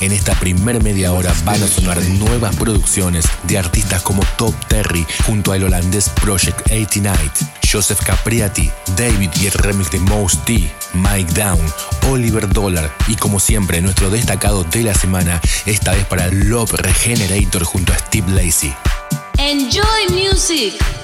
En esta primer media hora van a sonar nuevas producciones de artistas como Top Terry junto al holandés Project 89, Joseph Capriati, David y remix de Mouse T, Mike Down, Oliver Dollar y como siempre nuestro destacado de la semana, esta vez para Love Regenerator junto a Steve Lacey. Enjoy music.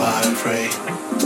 wide and free.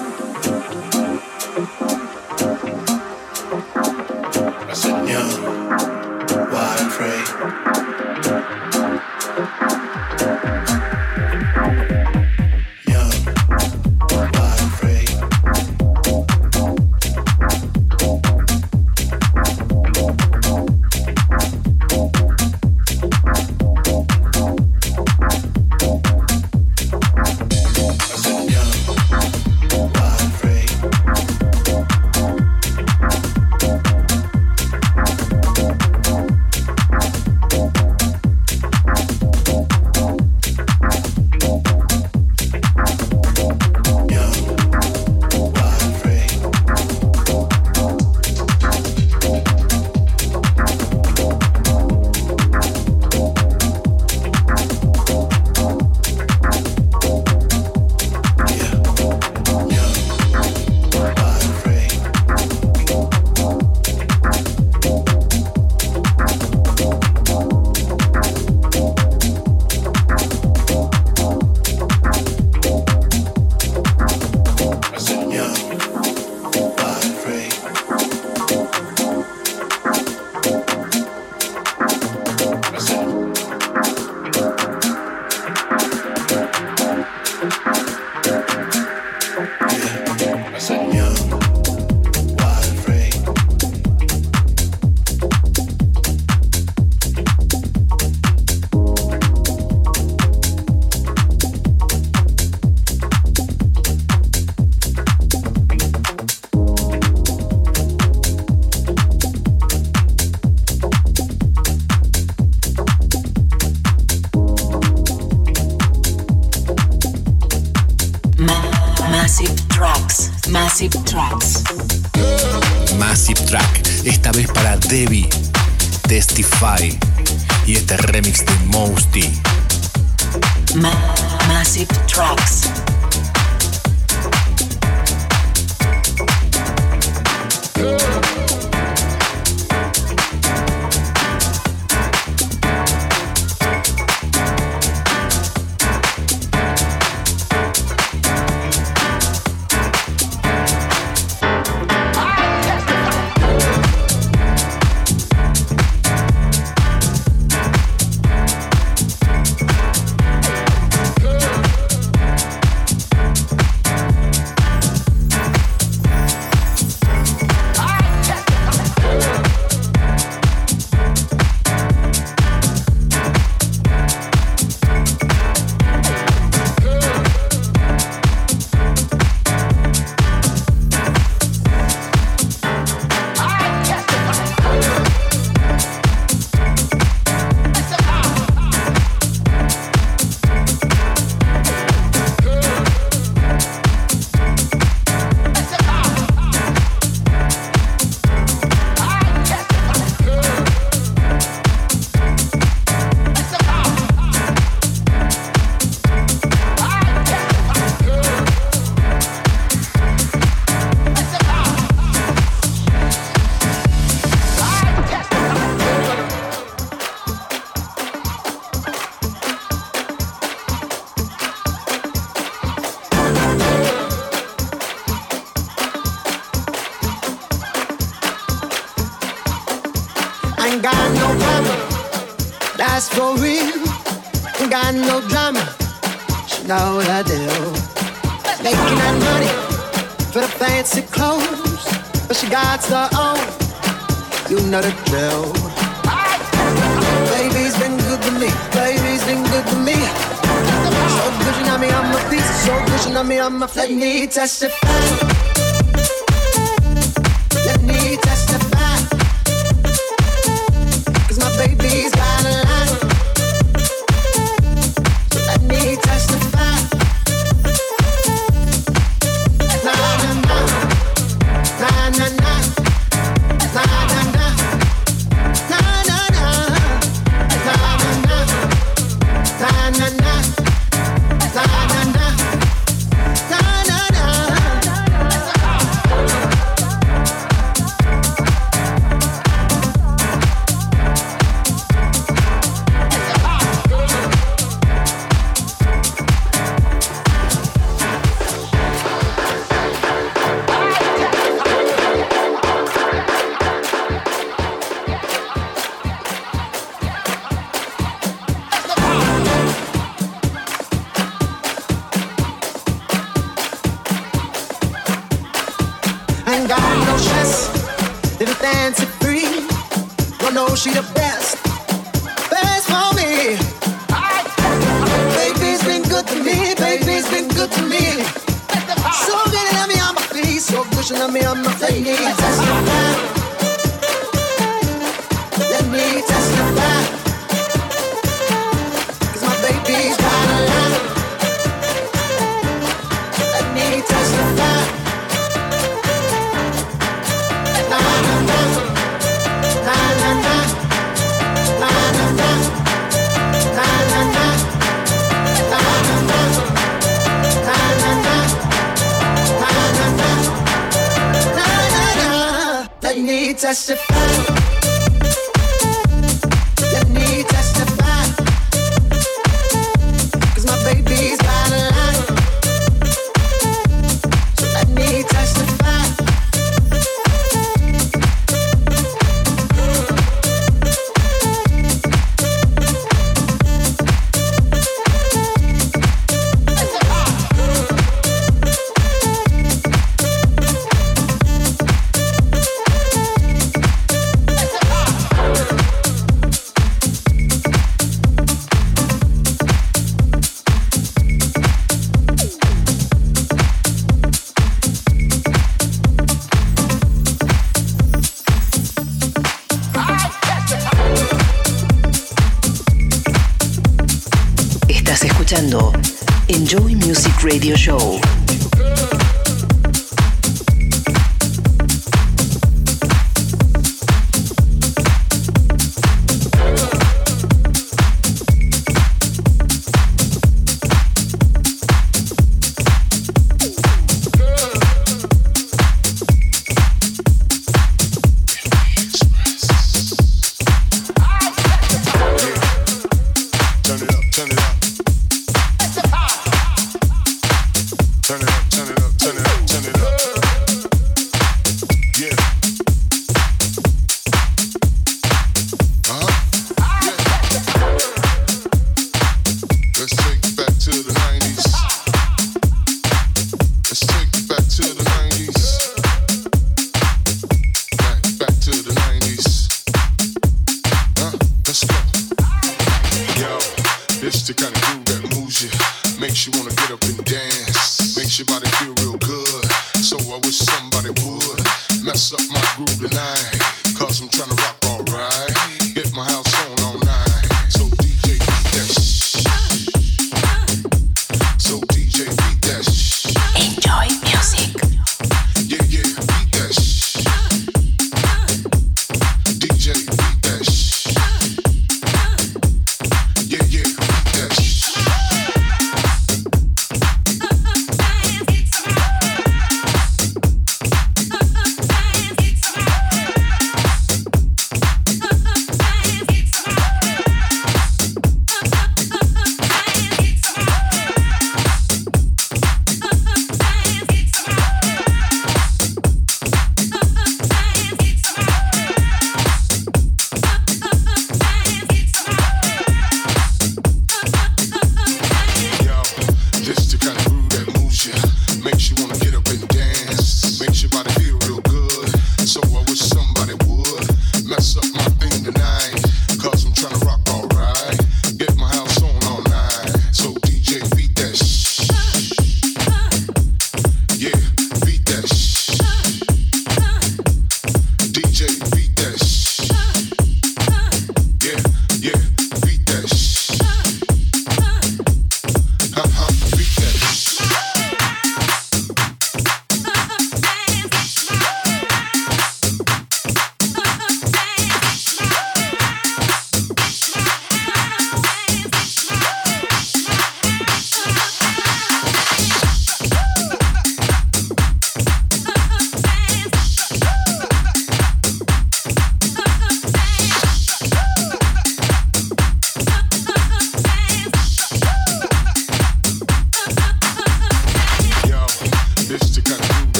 Massive Track, esta vez para Debbie Testify y este remix de Mosty. Massive Tracks. Know the drill. Baby's been good to me. Baby's been good to me. So good, you know me, I'm a piece. So good, you know me, I'm a. Let me testify. Radio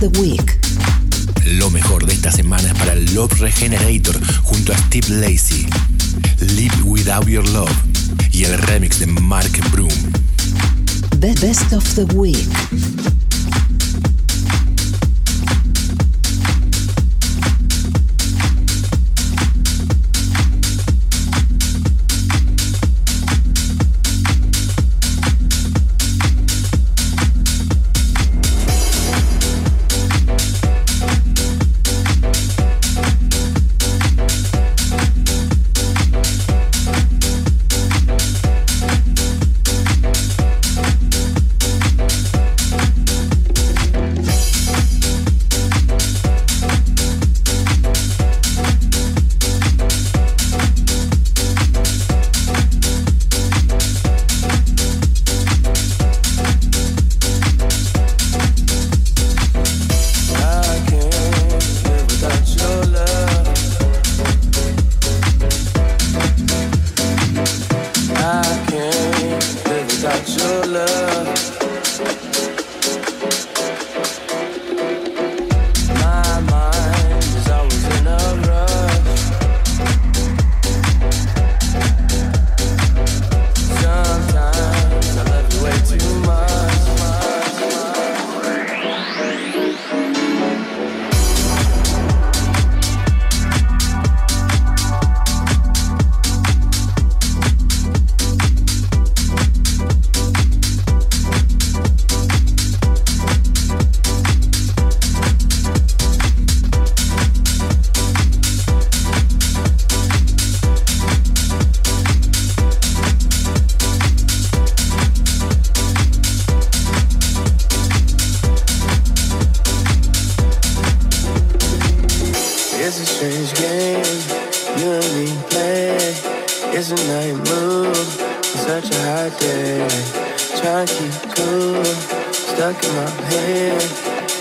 the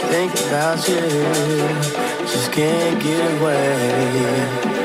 Thinking about you, just can't get away.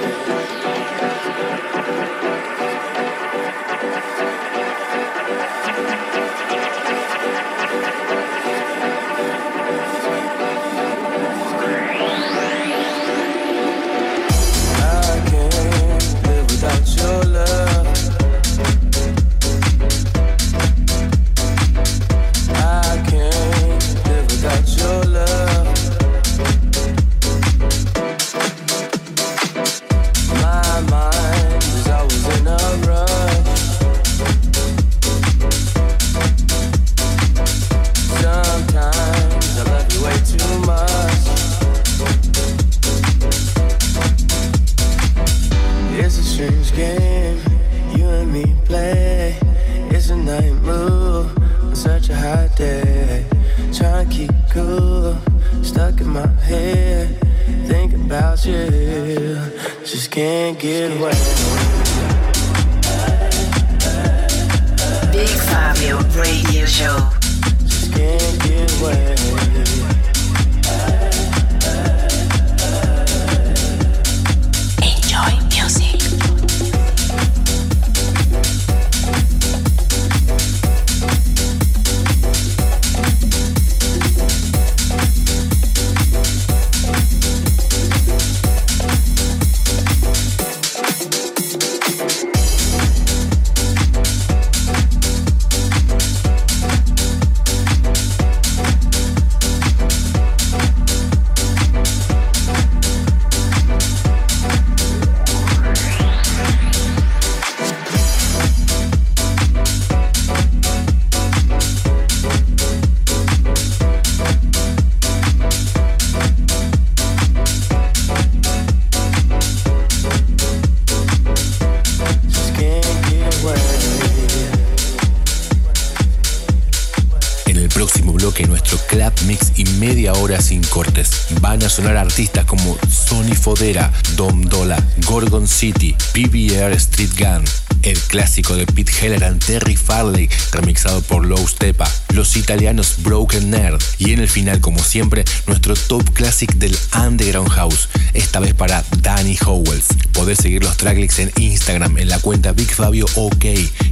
Dom Dola, Gorgon City, PBR Street Gun, el clásico de Pete Heller and Terry Farley, remixado por Low Stepa, los italianos Broken Nerd y en el final, como siempre, nuestro top classic del Underground House, esta vez para Danny Howells. Podés seguir los tracklists en Instagram en la cuenta BigFabio OK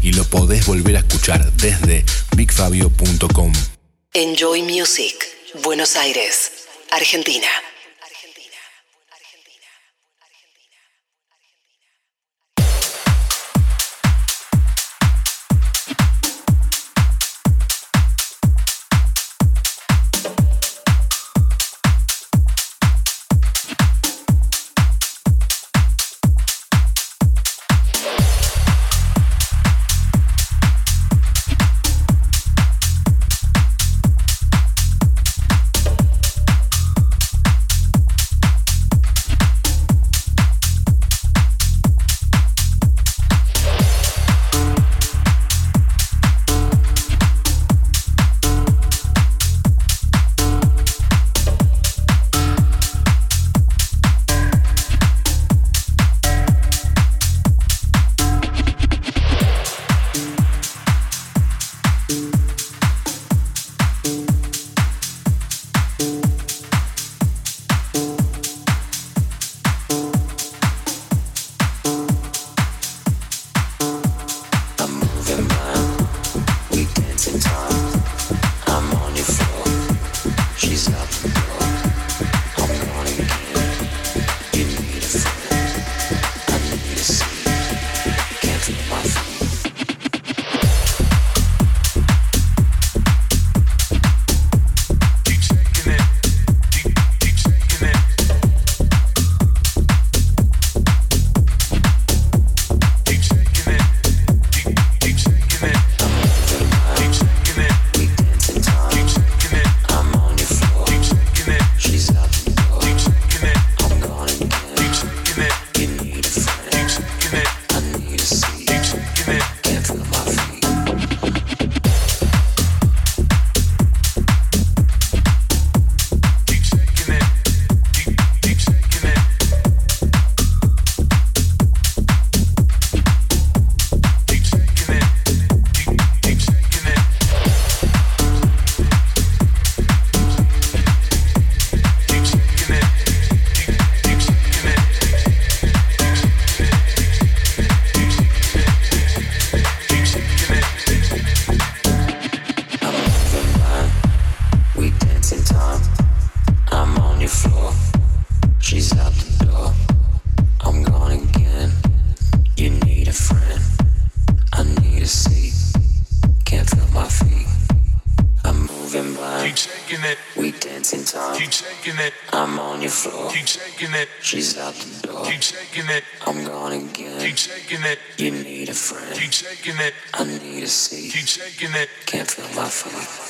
y lo podés volver a escuchar desde bigfabio.com. Enjoy Music, Buenos Aires, Argentina. taking it. We dancing, time. Keep taking it. I'm on your floor. Keep taking it. She's out the door. Keep taking it. I'm gone again. Keep taking it. You need a friend. Keep taking it. I need a seat. Keep taking it. Can't feel my feet.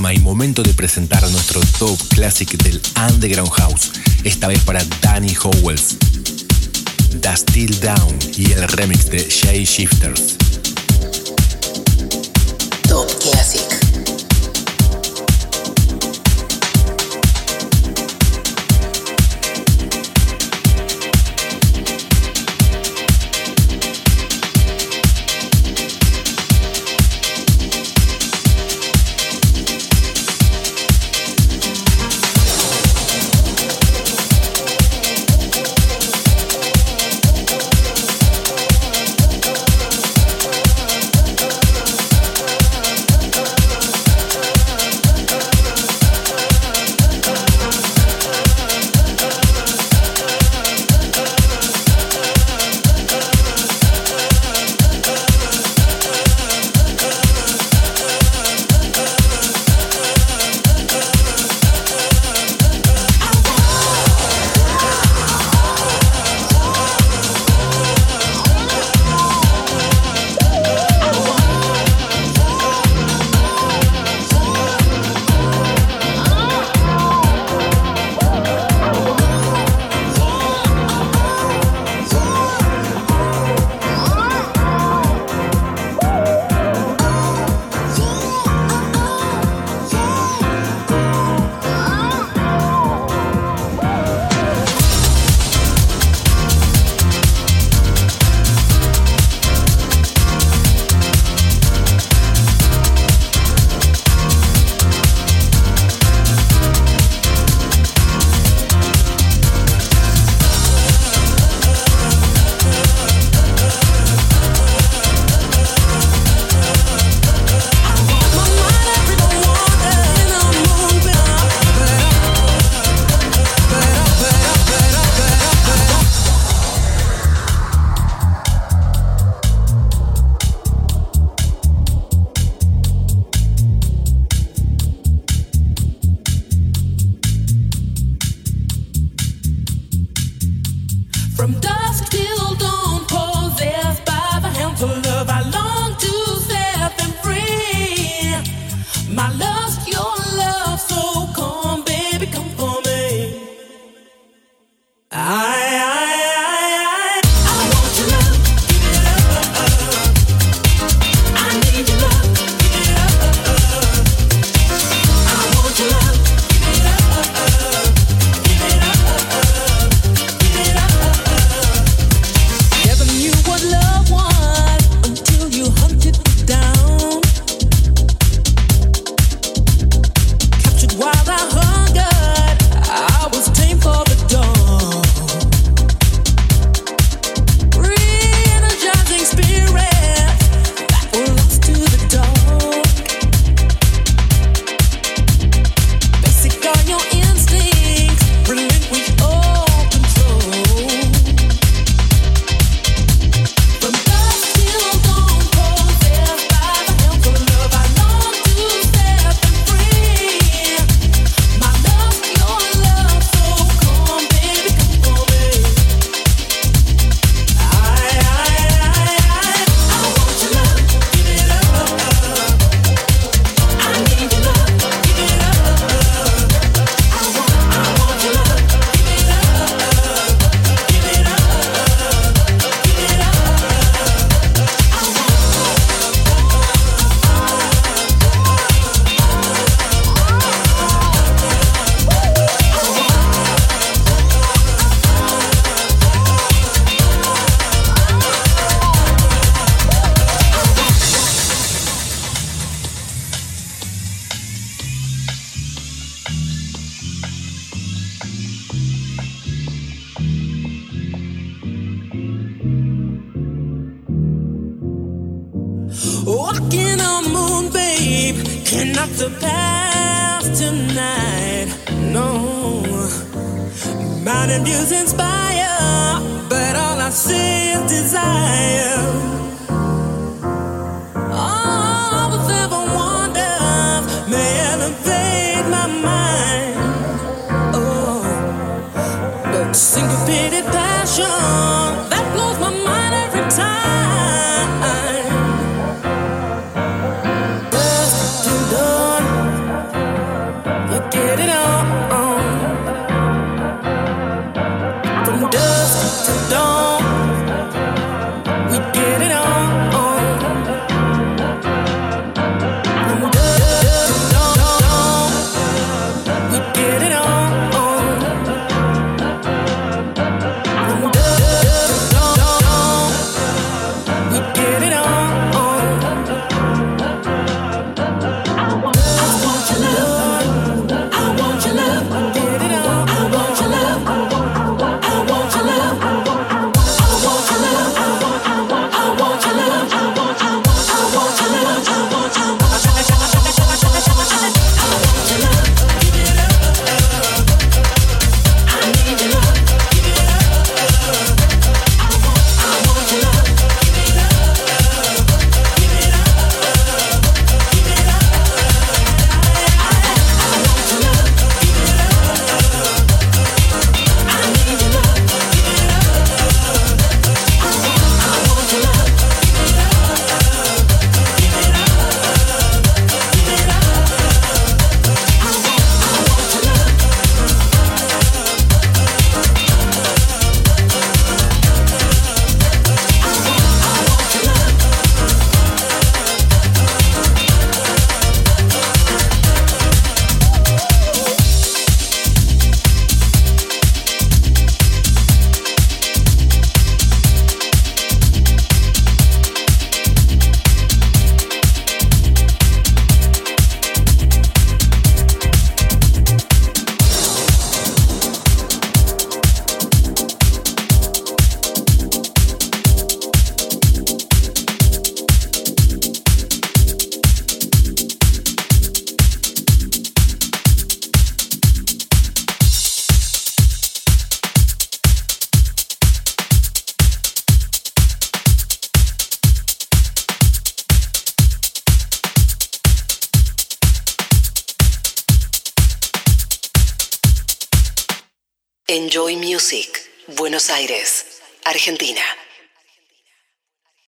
Momento de presentar nuestro top classic del Underground House, esta vez para Danny Howells. The Still Down y el remix de Shay Shifters. Top Classic.